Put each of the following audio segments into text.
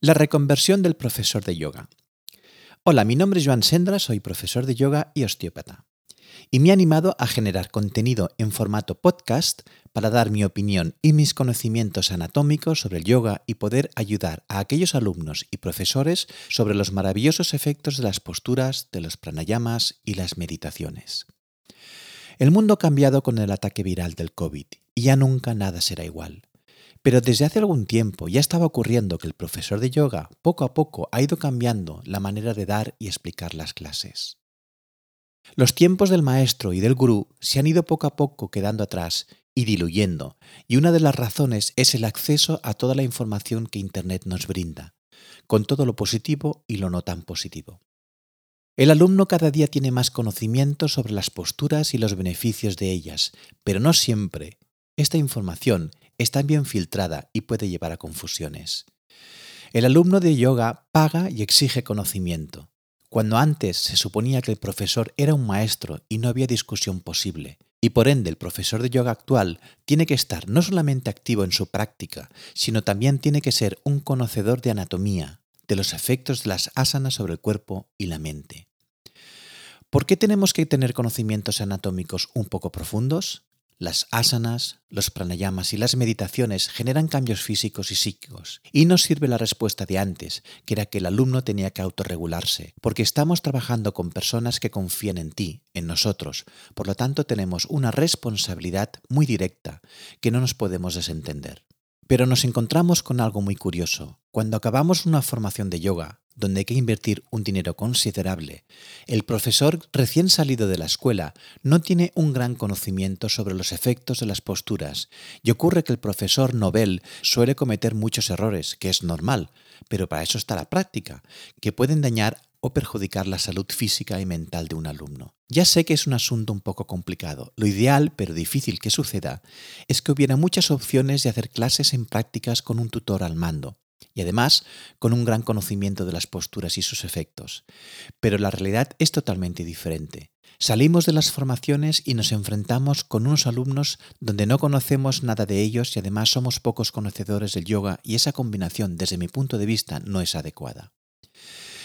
La reconversión del profesor de yoga. Hola, mi nombre es Joan Sendra, soy profesor de yoga y osteópata. Y me he animado a generar contenido en formato podcast para dar mi opinión y mis conocimientos anatómicos sobre el yoga y poder ayudar a aquellos alumnos y profesores sobre los maravillosos efectos de las posturas, de los pranayamas y las meditaciones. El mundo ha cambiado con el ataque viral del COVID y ya nunca nada será igual. Pero desde hace algún tiempo ya estaba ocurriendo que el profesor de yoga poco a poco ha ido cambiando la manera de dar y explicar las clases. Los tiempos del maestro y del gurú se han ido poco a poco quedando atrás y diluyendo, y una de las razones es el acceso a toda la información que Internet nos brinda, con todo lo positivo y lo no tan positivo. El alumno cada día tiene más conocimiento sobre las posturas y los beneficios de ellas, pero no siempre. Esta información está bien filtrada y puede llevar a confusiones. El alumno de yoga paga y exige conocimiento, cuando antes se suponía que el profesor era un maestro y no había discusión posible. Y por ende el profesor de yoga actual tiene que estar no solamente activo en su práctica, sino también tiene que ser un conocedor de anatomía, de los efectos de las asanas sobre el cuerpo y la mente. ¿Por qué tenemos que tener conocimientos anatómicos un poco profundos? Las asanas, los pranayamas y las meditaciones generan cambios físicos y psíquicos. Y nos sirve la respuesta de antes, que era que el alumno tenía que autorregularse, porque estamos trabajando con personas que confían en ti, en nosotros. Por lo tanto, tenemos una responsabilidad muy directa que no nos podemos desentender. Pero nos encontramos con algo muy curioso. Cuando acabamos una formación de yoga, donde hay que invertir un dinero considerable, el profesor recién salido de la escuela no tiene un gran conocimiento sobre los efectos de las posturas y ocurre que el profesor Nobel suele cometer muchos errores, que es normal, pero para eso está la práctica, que pueden dañar o perjudicar la salud física y mental de un alumno. Ya sé que es un asunto un poco complicado. Lo ideal, pero difícil que suceda, es que hubiera muchas opciones de hacer clases en prácticas con un tutor al mando y además con un gran conocimiento de las posturas y sus efectos. Pero la realidad es totalmente diferente. Salimos de las formaciones y nos enfrentamos con unos alumnos donde no conocemos nada de ellos y además somos pocos conocedores del yoga y esa combinación desde mi punto de vista no es adecuada.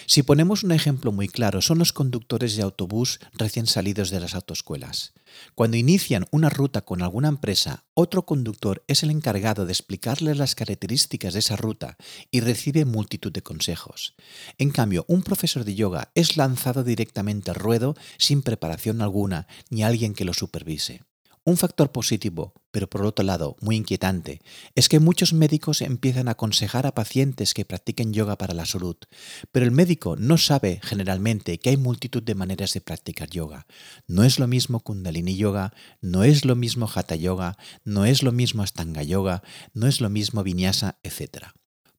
Si ponemos un ejemplo muy claro, son los conductores de autobús recién salidos de las autoescuelas. Cuando inician una ruta con alguna empresa, otro conductor es el encargado de explicarles las características de esa ruta y recibe multitud de consejos. En cambio, un profesor de yoga es lanzado directamente al ruedo sin preparación alguna ni alguien que lo supervise. Un factor positivo, pero por otro lado muy inquietante, es que muchos médicos empiezan a aconsejar a pacientes que practiquen yoga para la salud, pero el médico no sabe generalmente que hay multitud de maneras de practicar yoga. No es lo mismo Kundalini Yoga, no es lo mismo Hatha Yoga, no es lo mismo Astanga Yoga, no es lo mismo Vinyasa, etc.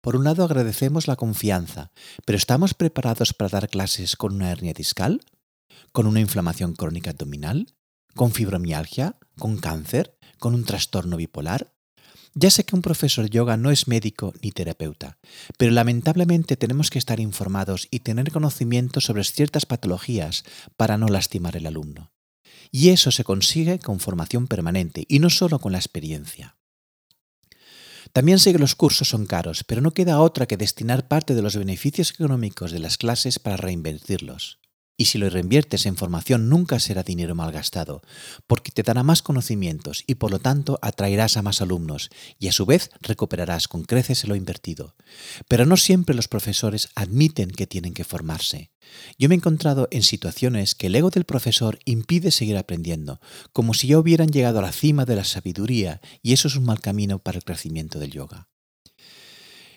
Por un lado agradecemos la confianza, pero ¿estamos preparados para dar clases con una hernia discal? ¿Con una inflamación crónica abdominal? Con fibromialgia, con cáncer, con un trastorno bipolar? Ya sé que un profesor yoga no es médico ni terapeuta, pero lamentablemente tenemos que estar informados y tener conocimiento sobre ciertas patologías para no lastimar al alumno. Y eso se consigue con formación permanente y no solo con la experiencia. También sé que los cursos son caros, pero no queda otra que destinar parte de los beneficios económicos de las clases para reinvertirlos. Y si lo reinviertes en formación nunca será dinero malgastado, porque te dará más conocimientos y por lo tanto atraerás a más alumnos y a su vez recuperarás con creces lo invertido. Pero no siempre los profesores admiten que tienen que formarse. Yo me he encontrado en situaciones que el ego del profesor impide seguir aprendiendo, como si ya hubieran llegado a la cima de la sabiduría y eso es un mal camino para el crecimiento del yoga.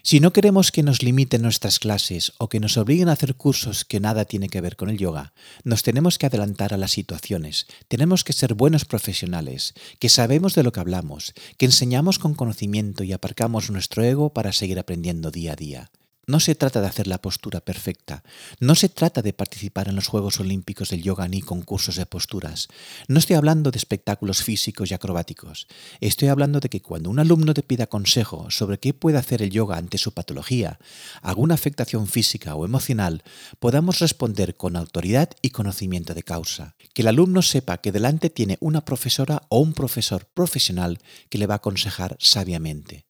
Si no queremos que nos limiten nuestras clases o que nos obliguen a hacer cursos que nada tiene que ver con el yoga, nos tenemos que adelantar a las situaciones, tenemos que ser buenos profesionales, que sabemos de lo que hablamos, que enseñamos con conocimiento y aparcamos nuestro ego para seguir aprendiendo día a día. No se trata de hacer la postura perfecta, no se trata de participar en los Juegos Olímpicos del Yoga ni concursos de posturas. No estoy hablando de espectáculos físicos y acrobáticos. Estoy hablando de que cuando un alumno te pida consejo sobre qué puede hacer el yoga ante su patología, alguna afectación física o emocional, podamos responder con autoridad y conocimiento de causa. Que el alumno sepa que delante tiene una profesora o un profesor profesional que le va a aconsejar sabiamente.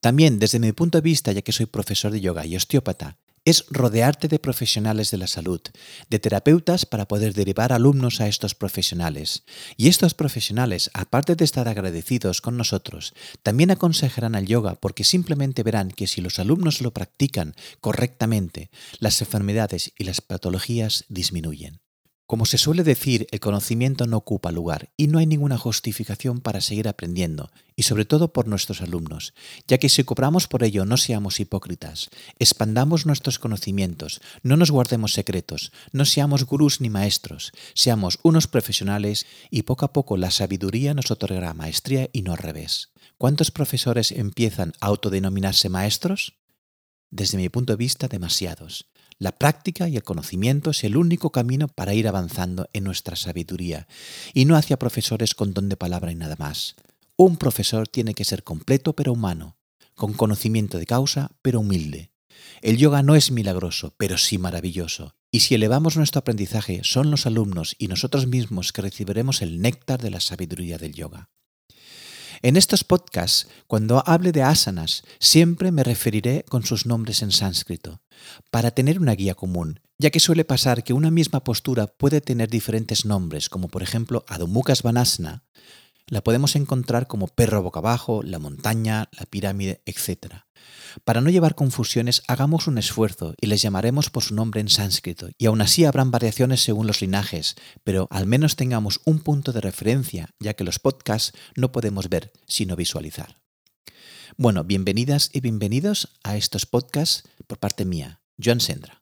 También desde mi punto de vista, ya que soy profesor de yoga y osteópata, es rodearte de profesionales de la salud, de terapeutas para poder derivar alumnos a estos profesionales. Y estos profesionales, aparte de estar agradecidos con nosotros, también aconsejarán al yoga porque simplemente verán que si los alumnos lo practican correctamente, las enfermedades y las patologías disminuyen. Como se suele decir, el conocimiento no ocupa lugar y no hay ninguna justificación para seguir aprendiendo, y sobre todo por nuestros alumnos, ya que si cobramos por ello no seamos hipócritas, expandamos nuestros conocimientos, no nos guardemos secretos, no seamos gurús ni maestros, seamos unos profesionales y poco a poco la sabiduría nos otorgará maestría y no al revés. ¿Cuántos profesores empiezan a autodenominarse maestros? Desde mi punto de vista, demasiados. La práctica y el conocimiento es el único camino para ir avanzando en nuestra sabiduría, y no hacia profesores con don de palabra y nada más. Un profesor tiene que ser completo pero humano, con conocimiento de causa pero humilde. El yoga no es milagroso, pero sí maravilloso. Y si elevamos nuestro aprendizaje, son los alumnos y nosotros mismos que recibiremos el néctar de la sabiduría del yoga. En estos podcasts, cuando hable de asanas, siempre me referiré con sus nombres en sánscrito, para tener una guía común, ya que suele pasar que una misma postura puede tener diferentes nombres, como por ejemplo Adho Mukha la podemos encontrar como perro boca abajo, la montaña, la pirámide, etc. Para no llevar confusiones, hagamos un esfuerzo y les llamaremos por su nombre en sánscrito, y aún así habrán variaciones según los linajes, pero al menos tengamos un punto de referencia, ya que los podcasts no podemos ver, sino visualizar. Bueno, bienvenidas y bienvenidos a estos podcasts por parte mía, Joan Sendra.